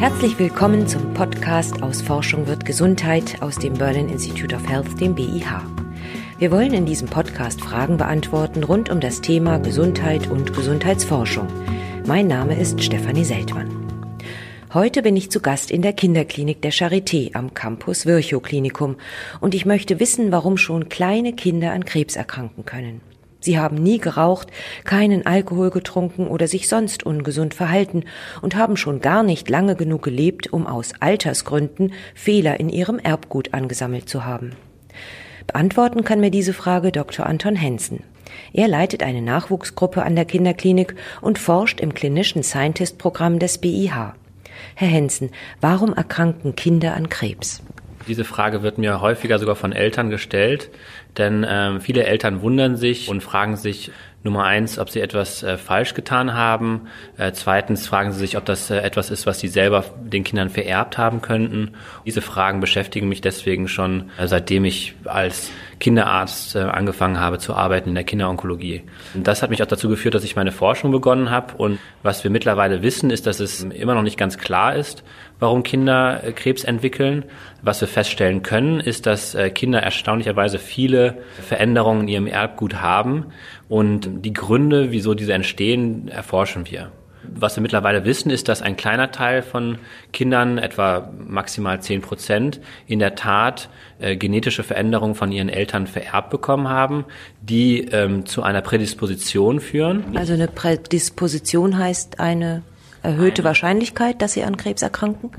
Herzlich willkommen zum Podcast aus Forschung wird Gesundheit aus dem Berlin Institute of Health, dem BIH. Wir wollen in diesem Podcast Fragen beantworten rund um das Thema Gesundheit und Gesundheitsforschung. Mein Name ist Stefanie Seltmann. Heute bin ich zu Gast in der Kinderklinik der Charité am Campus Virchow Klinikum und ich möchte wissen, warum schon kleine Kinder an Krebs erkranken können. Sie haben nie geraucht, keinen Alkohol getrunken oder sich sonst ungesund verhalten und haben schon gar nicht lange genug gelebt, um aus Altersgründen Fehler in ihrem Erbgut angesammelt zu haben. Beantworten kann mir diese Frage Dr. Anton Hensen. Er leitet eine Nachwuchsgruppe an der Kinderklinik und forscht im klinischen Scientist-Programm des BIH. Herr Hensen, warum erkranken Kinder an Krebs? Diese Frage wird mir häufiger sogar von Eltern gestellt, denn ähm, viele Eltern wundern sich und fragen sich, Nummer eins, ob sie etwas äh, falsch getan haben. Äh, zweitens fragen sie sich, ob das äh, etwas ist, was sie selber den Kindern vererbt haben könnten. Diese Fragen beschäftigen mich deswegen schon, äh, seitdem ich als Kinderarzt äh, angefangen habe zu arbeiten in der Kinderonkologie. Und das hat mich auch dazu geführt, dass ich meine Forschung begonnen habe. Und was wir mittlerweile wissen, ist, dass es immer noch nicht ganz klar ist, warum Kinder äh, Krebs entwickeln. Was wir feststellen können, ist, dass Kinder erstaunlicherweise viele Veränderungen in ihrem Erbgut haben und die Gründe, wieso diese entstehen, erforschen wir. Was wir mittlerweile wissen, ist, dass ein kleiner Teil von Kindern, etwa maximal zehn Prozent, in der Tat äh, genetische Veränderungen von ihren Eltern vererbt bekommen haben, die ähm, zu einer Prädisposition führen. Also eine Prädisposition heißt eine erhöhte eine. Wahrscheinlichkeit, dass sie an Krebs erkranken?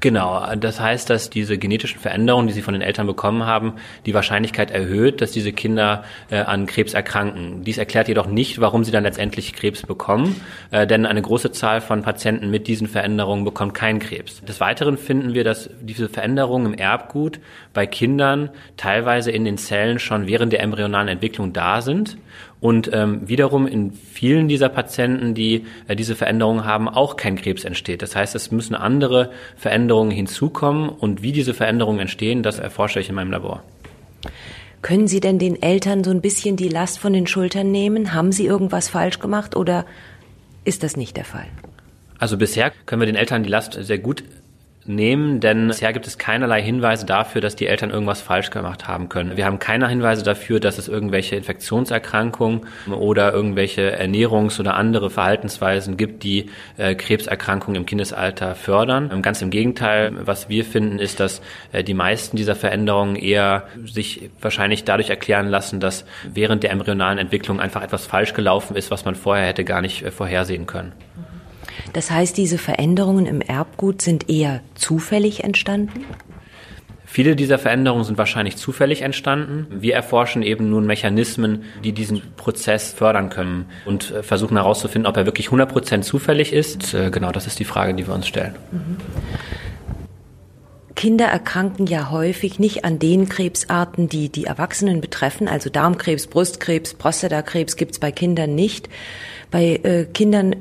Genau, das heißt, dass diese genetischen Veränderungen, die sie von den Eltern bekommen haben, die Wahrscheinlichkeit erhöht, dass diese Kinder äh, an Krebs erkranken. Dies erklärt jedoch nicht, warum sie dann letztendlich Krebs bekommen, äh, denn eine große Zahl von Patienten mit diesen Veränderungen bekommt keinen Krebs. Des Weiteren finden wir, dass diese Veränderungen im Erbgut bei Kindern teilweise in den Zellen schon während der embryonalen Entwicklung da sind und ähm, wiederum in vielen dieser Patienten, die äh, diese Veränderungen haben, auch kein Krebs entsteht. Das heißt, es müssen andere Veränderungen hinzukommen und wie diese Veränderungen entstehen, das erforsche ich in meinem Labor. Können Sie denn den Eltern so ein bisschen die Last von den Schultern nehmen? Haben sie irgendwas falsch gemacht oder ist das nicht der Fall? Also bisher können wir den Eltern die Last sehr gut nehmen, denn bisher gibt es keinerlei Hinweise dafür, dass die Eltern irgendwas falsch gemacht haben können. Wir haben keine Hinweise dafür, dass es irgendwelche Infektionserkrankungen oder irgendwelche Ernährungs- oder andere Verhaltensweisen gibt, die äh, Krebserkrankungen im Kindesalter fördern. Ähm, ganz im Gegenteil, was wir finden, ist, dass äh, die meisten dieser Veränderungen eher sich wahrscheinlich dadurch erklären lassen, dass während der embryonalen Entwicklung einfach etwas falsch gelaufen ist, was man vorher hätte gar nicht äh, vorhersehen können. Das heißt, diese Veränderungen im Erbgut sind eher zufällig entstanden? Viele dieser Veränderungen sind wahrscheinlich zufällig entstanden. Wir erforschen eben nun Mechanismen, die diesen Prozess fördern können und äh, versuchen herauszufinden, ob er wirklich 100% zufällig ist. Äh, genau, das ist die Frage, die wir uns stellen. Mhm. Kinder erkranken ja häufig nicht an den Krebsarten, die die Erwachsenen betreffen. Also Darmkrebs, Brustkrebs, Prostatakrebs gibt es bei Kindern nicht. Bei äh, Kindern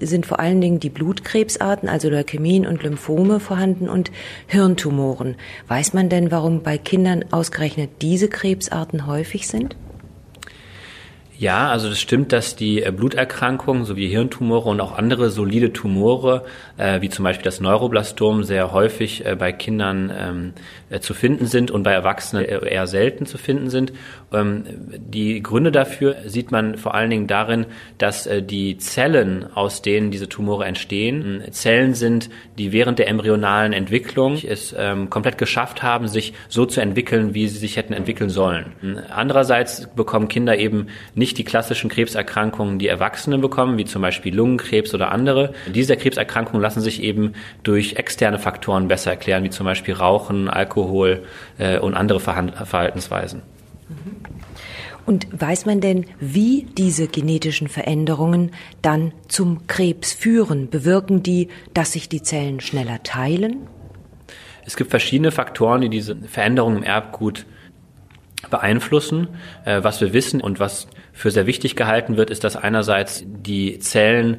sind vor allen Dingen die Blutkrebsarten, also Leukämien und Lymphome vorhanden und Hirntumoren. Weiß man denn, warum bei Kindern ausgerechnet diese Krebsarten häufig sind? Ja, also das stimmt, dass die äh, Bluterkrankungen sowie Hirntumore und auch andere solide Tumore, äh, wie zum Beispiel das Neuroblastom, sehr häufig äh, bei Kindern ähm, äh, zu finden sind und bei Erwachsenen eher selten zu finden sind. Ähm, die Gründe dafür sieht man vor allen Dingen darin, dass äh, die Zellen, aus denen diese Tumore entstehen, Zellen sind, die während der embryonalen Entwicklung es ähm, komplett geschafft haben, sich so zu entwickeln, wie sie sich hätten entwickeln sollen. Andererseits bekommen Kinder eben nicht nicht die klassischen Krebserkrankungen, die Erwachsene bekommen, wie zum Beispiel Lungenkrebs oder andere. Diese Krebserkrankungen lassen sich eben durch externe Faktoren besser erklären, wie zum Beispiel Rauchen, Alkohol äh, und andere Verhaltensweisen. Und weiß man denn, wie diese genetischen Veränderungen dann zum Krebs führen? Bewirken die, dass sich die Zellen schneller teilen? Es gibt verschiedene Faktoren, die diese Veränderungen im Erbgut beeinflussen. Äh, was wir wissen und was für sehr wichtig gehalten wird, ist, dass einerseits die Zellen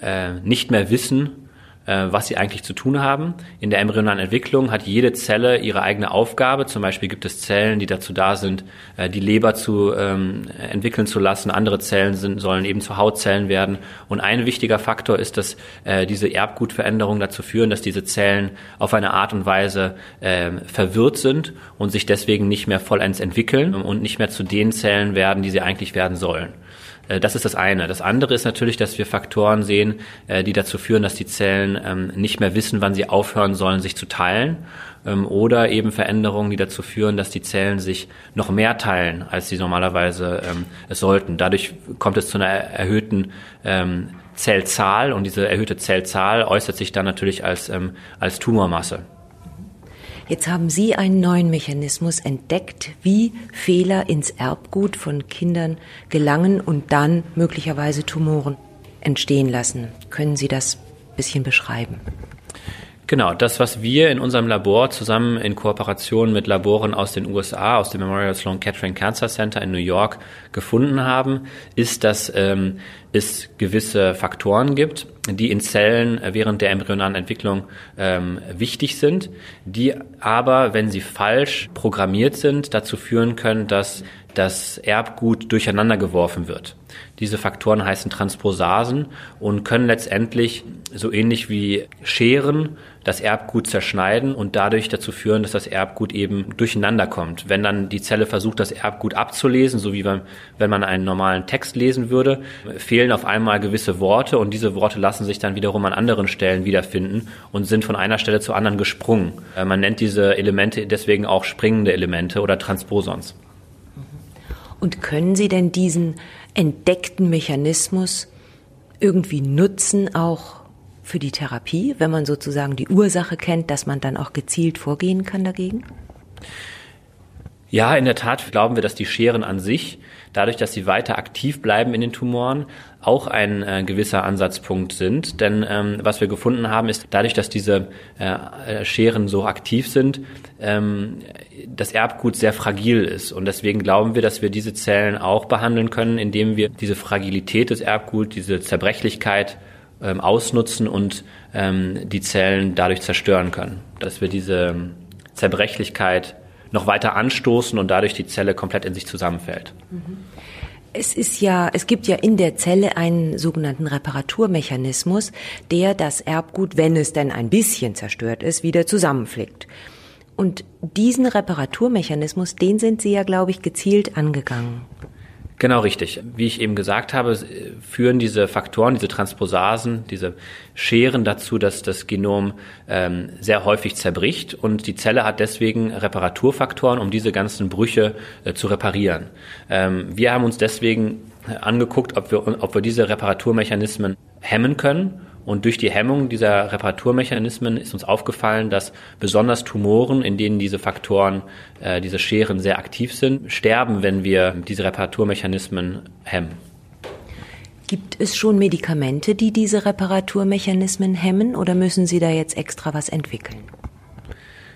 äh, nicht mehr wissen, was sie eigentlich zu tun haben. In der embryonalen Entwicklung hat jede Zelle ihre eigene Aufgabe. Zum Beispiel gibt es Zellen, die dazu da sind, äh, die Leber zu ähm, entwickeln zu lassen. Andere Zellen sind, sollen eben zu Hautzellen werden. Und ein wichtiger Faktor ist, dass äh, diese Erbgutveränderungen dazu führen, dass diese Zellen auf eine Art und Weise äh, verwirrt sind und sich deswegen nicht mehr vollends entwickeln und nicht mehr zu den Zellen werden, die sie eigentlich werden sollen. Äh, das ist das eine. Das andere ist natürlich, dass wir Faktoren sehen, äh, die dazu führen, dass die Zellen ähm, nicht mehr wissen, wann sie aufhören sollen, sich zu teilen. Ähm, oder eben Veränderungen, die dazu führen, dass die Zellen sich noch mehr teilen, als sie normalerweise ähm, es sollten. Dadurch kommt es zu einer erhöhten Zellzahl und diese erhöhte Zellzahl äußert sich dann natürlich als, als Tumormasse. Jetzt haben Sie einen neuen Mechanismus entdeckt, wie Fehler ins Erbgut von Kindern gelangen und dann möglicherweise Tumoren entstehen lassen. Können Sie das ein bisschen beschreiben? Genau, das, was wir in unserem Labor zusammen in Kooperation mit Laboren aus den USA, aus dem Memorial Sloan Kettering Cancer Center in New York gefunden haben, ist, dass ähm, es gewisse Faktoren gibt, die in Zellen während der embryonalen Entwicklung ähm, wichtig sind, die aber, wenn sie falsch programmiert sind, dazu führen können, dass das Erbgut durcheinander geworfen wird. Diese Faktoren heißen Transposasen und können letztendlich so ähnlich wie Scheren das Erbgut zerschneiden und dadurch dazu führen, dass das Erbgut eben durcheinander kommt. Wenn dann die Zelle versucht, das Erbgut abzulesen, so wie wenn man einen normalen Text lesen würde, fehlen auf einmal gewisse Worte und diese Worte lassen sich dann wiederum an anderen Stellen wiederfinden und sind von einer Stelle zur anderen gesprungen. Äh, man nennt diese Elemente deswegen auch springende Elemente oder Transposons. Und können Sie denn diesen entdeckten Mechanismus irgendwie nutzen, auch für die Therapie, wenn man sozusagen die Ursache kennt, dass man dann auch gezielt vorgehen kann dagegen? Ja, in der Tat glauben wir, dass die Scheren an sich, dadurch, dass sie weiter aktiv bleiben in den Tumoren, auch ein äh, gewisser Ansatzpunkt sind. Denn ähm, was wir gefunden haben, ist dadurch, dass diese äh, Scheren so aktiv sind, ähm, das Erbgut sehr fragil ist. Und deswegen glauben wir, dass wir diese Zellen auch behandeln können, indem wir diese Fragilität des Erbguts, diese Zerbrechlichkeit ähm, ausnutzen und ähm, die Zellen dadurch zerstören können. Dass wir diese Zerbrechlichkeit noch weiter anstoßen und dadurch die Zelle komplett in sich zusammenfällt. Es ist ja, es gibt ja in der Zelle einen sogenannten Reparaturmechanismus, der das Erbgut, wenn es denn ein bisschen zerstört ist, wieder zusammenflickt. Und diesen Reparaturmechanismus, den sind Sie ja, glaube ich, gezielt angegangen. Genau richtig. Wie ich eben gesagt habe, führen diese Faktoren, diese Transposasen, diese Scheren dazu, dass das Genom ähm, sehr häufig zerbricht und die Zelle hat deswegen Reparaturfaktoren, um diese ganzen Brüche äh, zu reparieren. Ähm, wir haben uns deswegen angeguckt, ob wir, ob wir diese Reparaturmechanismen hemmen können und durch die Hemmung dieser Reparaturmechanismen ist uns aufgefallen, dass besonders Tumoren, in denen diese Faktoren, äh, diese Scheren sehr aktiv sind, sterben, wenn wir diese Reparaturmechanismen hemmen. Gibt es schon Medikamente, die diese Reparaturmechanismen hemmen oder müssen Sie da jetzt extra was entwickeln?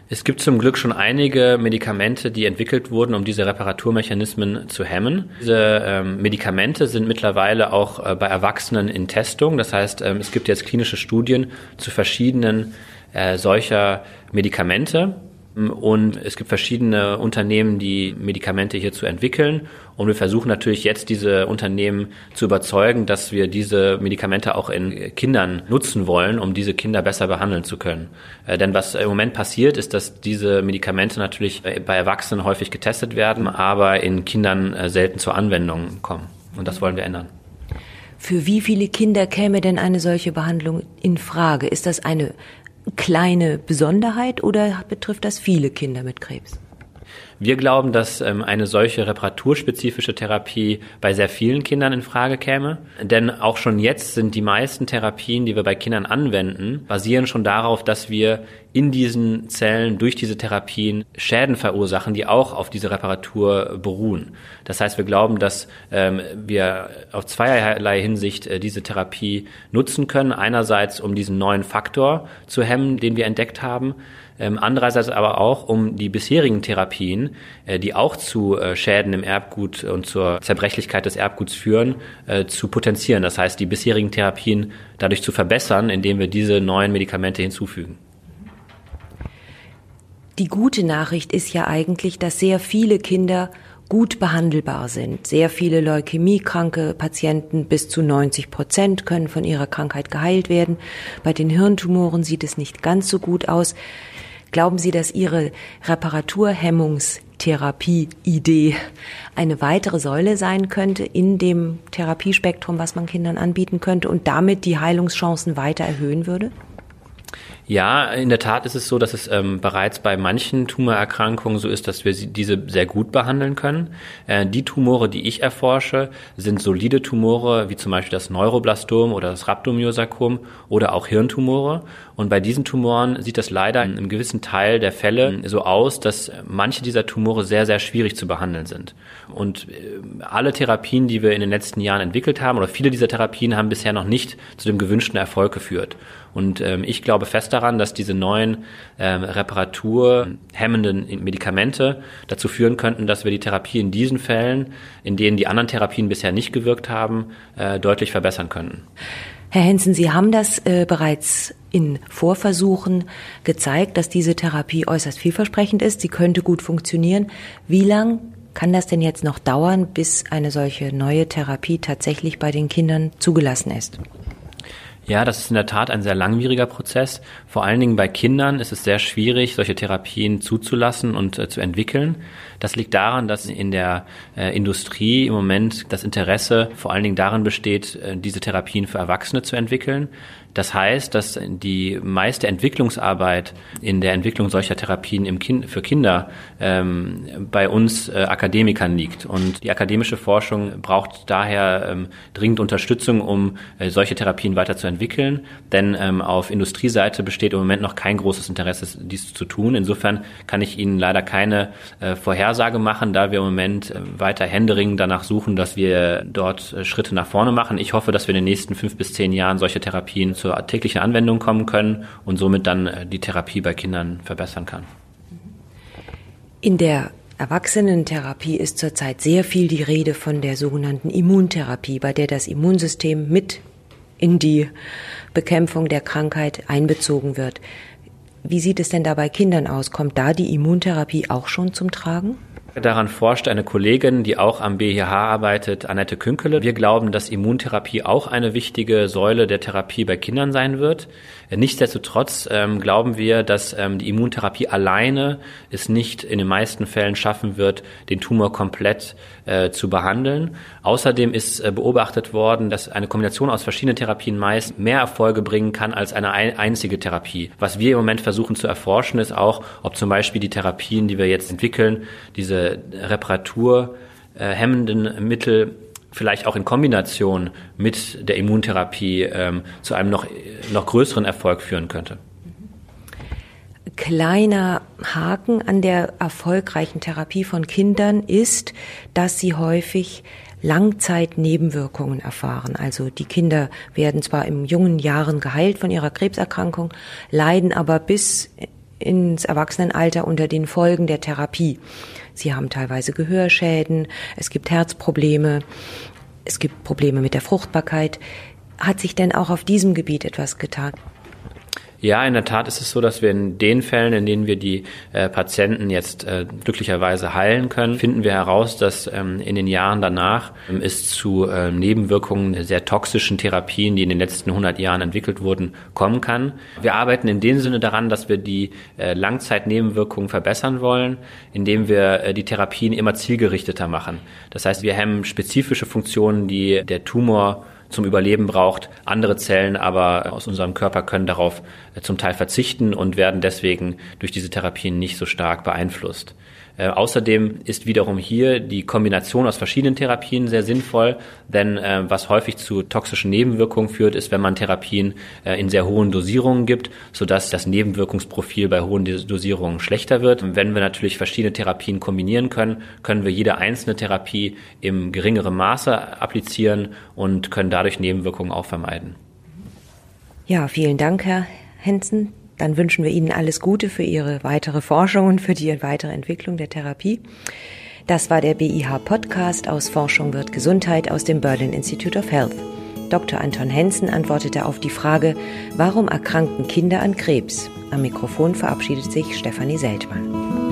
Es gibt zum Glück schon einige Medikamente, die entwickelt wurden, um diese Reparaturmechanismen zu hemmen. Diese ähm, Medikamente sind mittlerweile auch äh, bei Erwachsenen in Testung. Das heißt, ähm, es gibt jetzt klinische Studien zu verschiedenen äh, solcher Medikamente. Und es gibt verschiedene Unternehmen, die Medikamente hierzu entwickeln. Und wir versuchen natürlich jetzt diese Unternehmen zu überzeugen, dass wir diese Medikamente auch in Kindern nutzen wollen, um diese Kinder besser behandeln zu können. Äh, denn was im Moment passiert, ist, dass diese Medikamente natürlich bei Erwachsenen häufig getestet werden, aber in Kindern äh, selten zur Anwendung kommen. Und das wollen wir ändern. Für wie viele Kinder käme denn eine solche Behandlung in Frage? Ist das eine kleine Besonderheit oder betrifft das viele Kinder mit Krebs? Wir glauben, dass ähm, eine solche reparaturspezifische Therapie bei sehr vielen Kindern in Frage käme. Denn auch schon jetzt sind die meisten Therapien, die wir bei Kindern anwenden, basieren schon darauf, dass wir in diesen Zellen durch diese Therapien Schäden verursachen, die auch auf diese Reparatur beruhen. Das heißt, wir glauben, dass ähm, wir auf zweierlei Hinsicht äh, diese Therapie nutzen können. Einerseits, um diesen neuen Faktor zu hemmen, den wir entdeckt haben. Ähm, andererseits aber auch, um die bisherigen Therapien äh, die auch zu äh, Schäden im Erbgut und zur Zerbrechlichkeit des Erbguts führen, äh, zu potenzieren. Das heißt, die bisherigen Therapien dadurch zu verbessern, indem wir diese neuen Medikamente hinzufügen. Die gute Nachricht ist ja eigentlich, dass sehr viele Kinder gut behandelbar sind. Sehr viele leukämiekranke Patienten, bis zu 90 Prozent, können von ihrer Krankheit geheilt werden. Bei den Hirntumoren sieht es nicht ganz so gut aus. Glauben Sie, dass Ihre Reparaturhemmungstherapie-Idee eine weitere Säule sein könnte in dem Therapiespektrum, was man Kindern anbieten könnte und damit die Heilungschancen weiter erhöhen würde? Ja, in der Tat ist es so, dass es ähm, bereits bei manchen Tumorerkrankungen so ist, dass wir diese sehr gut behandeln können. Äh, die Tumore, die ich erforsche, sind solide Tumore, wie zum Beispiel das Neuroblastom oder das Rhabdomyosarkom oder auch Hirntumore. Und bei diesen Tumoren sieht das leider in einem gewissen Teil der Fälle so aus, dass manche dieser Tumore sehr, sehr schwierig zu behandeln sind. Und äh, alle Therapien, die wir in den letzten Jahren entwickelt haben, oder viele dieser Therapien haben bisher noch nicht zu dem gewünschten Erfolg geführt. Und ähm, ich glaube fest daran, dass diese neuen ähm, reparaturhemmenden Medikamente dazu führen könnten, dass wir die Therapie in diesen Fällen, in denen die anderen Therapien bisher nicht gewirkt haben, äh, deutlich verbessern könnten. Herr Hensen, Sie haben das äh, bereits in Vorversuchen gezeigt, dass diese Therapie äußerst vielversprechend ist. Sie könnte gut funktionieren. Wie lang kann das denn jetzt noch dauern, bis eine solche neue Therapie tatsächlich bei den Kindern zugelassen ist? Ja, das ist in der Tat ein sehr langwieriger Prozess. Vor allen Dingen bei Kindern ist es sehr schwierig, solche Therapien zuzulassen und äh, zu entwickeln. Das liegt daran, dass in der äh, Industrie im Moment das Interesse vor allen Dingen darin besteht, äh, diese Therapien für Erwachsene zu entwickeln. Das heißt, dass die meiste Entwicklungsarbeit in der Entwicklung solcher Therapien im kind, für Kinder ähm, bei uns äh, Akademikern liegt. Und die akademische Forschung braucht daher ähm, dringend Unterstützung, um äh, solche Therapien weiterzuentwickeln. Denn ähm, auf Industrieseite besteht im Moment noch kein großes Interesse, dies zu tun. Insofern kann ich Ihnen leider keine äh, Vorhersage machen, da wir im Moment äh, weiter händeringend danach suchen, dass wir dort äh, Schritte nach vorne machen. Ich hoffe, dass wir in den nächsten fünf bis zehn Jahren solche Therapien zu zur täglichen Anwendung kommen können und somit dann äh, die Therapie bei Kindern verbessern kann. In der Erwachsenentherapie ist zurzeit sehr viel die Rede von der sogenannten Immuntherapie, bei der das Immunsystem mit in die Bekämpfung der Krankheit einbezogen wird. Wie sieht es denn da bei Kindern aus? Kommt da die Immuntherapie auch schon zum Tragen? Daran forscht eine Kollegin, die auch am BHH arbeitet, Annette Künkele. Wir glauben, dass Immuntherapie auch eine wichtige Säule der Therapie bei Kindern sein wird. Nichtsdestotrotz ähm, glauben wir, dass ähm, die Immuntherapie alleine es nicht in den meisten Fällen schaffen wird, den Tumor komplett äh, zu behandeln. Außerdem ist äh, beobachtet worden, dass eine Kombination aus verschiedenen Therapien meist mehr Erfolge bringen kann als eine ein einzige Therapie. Was wir im Moment versuchen zu erforschen, ist auch, ob zum Beispiel die Therapien, die wir jetzt entwickeln, diese äh, hemmenden Mittel vielleicht auch in Kombination mit der Immuntherapie ähm, zu einem noch, noch größeren Erfolg führen könnte. Kleiner Haken an der erfolgreichen Therapie von Kindern ist, dass sie häufig Langzeitnebenwirkungen erfahren. Also die Kinder werden zwar in jungen Jahren geheilt von ihrer Krebserkrankung, leiden aber bis ins Erwachsenenalter unter den Folgen der Therapie. Sie haben teilweise Gehörschäden, es gibt Herzprobleme, es gibt Probleme mit der Fruchtbarkeit. Hat sich denn auch auf diesem Gebiet etwas getan? Ja, in der Tat ist es so, dass wir in den Fällen, in denen wir die äh, Patienten jetzt äh, glücklicherweise heilen können, finden wir heraus, dass ähm, in den Jahren danach ähm, es zu äh, Nebenwirkungen der sehr toxischen Therapien, die in den letzten 100 Jahren entwickelt wurden, kommen kann. Wir arbeiten in dem Sinne daran, dass wir die äh, Langzeitnebenwirkungen verbessern wollen, indem wir äh, die Therapien immer zielgerichteter machen. Das heißt, wir hemmen spezifische Funktionen, die der Tumor zum Überleben braucht. Andere Zellen aber aus unserem Körper können darauf äh, zum Teil verzichten und werden deswegen durch diese Therapien nicht so stark beeinflusst. Äh, außerdem ist wiederum hier die Kombination aus verschiedenen Therapien sehr sinnvoll, denn äh, was häufig zu toxischen Nebenwirkungen führt, ist, wenn man Therapien äh, in sehr hohen Dosierungen gibt, sodass das Nebenwirkungsprofil bei hohen Dosierungen schlechter wird. Und wenn wir natürlich verschiedene Therapien kombinieren können, können wir jede einzelne Therapie im geringeren Maße applizieren und können dadurch Nebenwirkungen auch vermeiden. Ja, vielen Dank, Herr Hensen. Dann wünschen wir Ihnen alles Gute für Ihre weitere Forschung und für die weitere Entwicklung der Therapie. Das war der BIH Podcast aus Forschung wird Gesundheit aus dem Berlin Institute of Health. Dr. Anton Hensen antwortete auf die Frage, warum erkranken Kinder an Krebs? Am Mikrofon verabschiedet sich Stefanie Seltmann.